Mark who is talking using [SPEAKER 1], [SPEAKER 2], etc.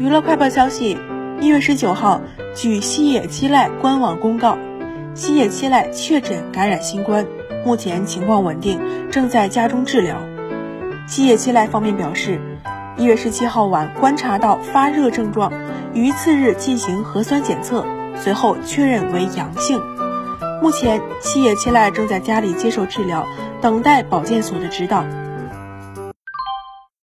[SPEAKER 1] 娱乐快报消息一月十九号据西野七濑官网公告西野七濑确诊感染新冠目前情况稳定正在家中治疗。西野七濑方面表示一月十七号晚观察到发热症状于次日进行核酸检测随后确认为阳性。目前西野七濑正在家里接受治疗等待保健所的指导。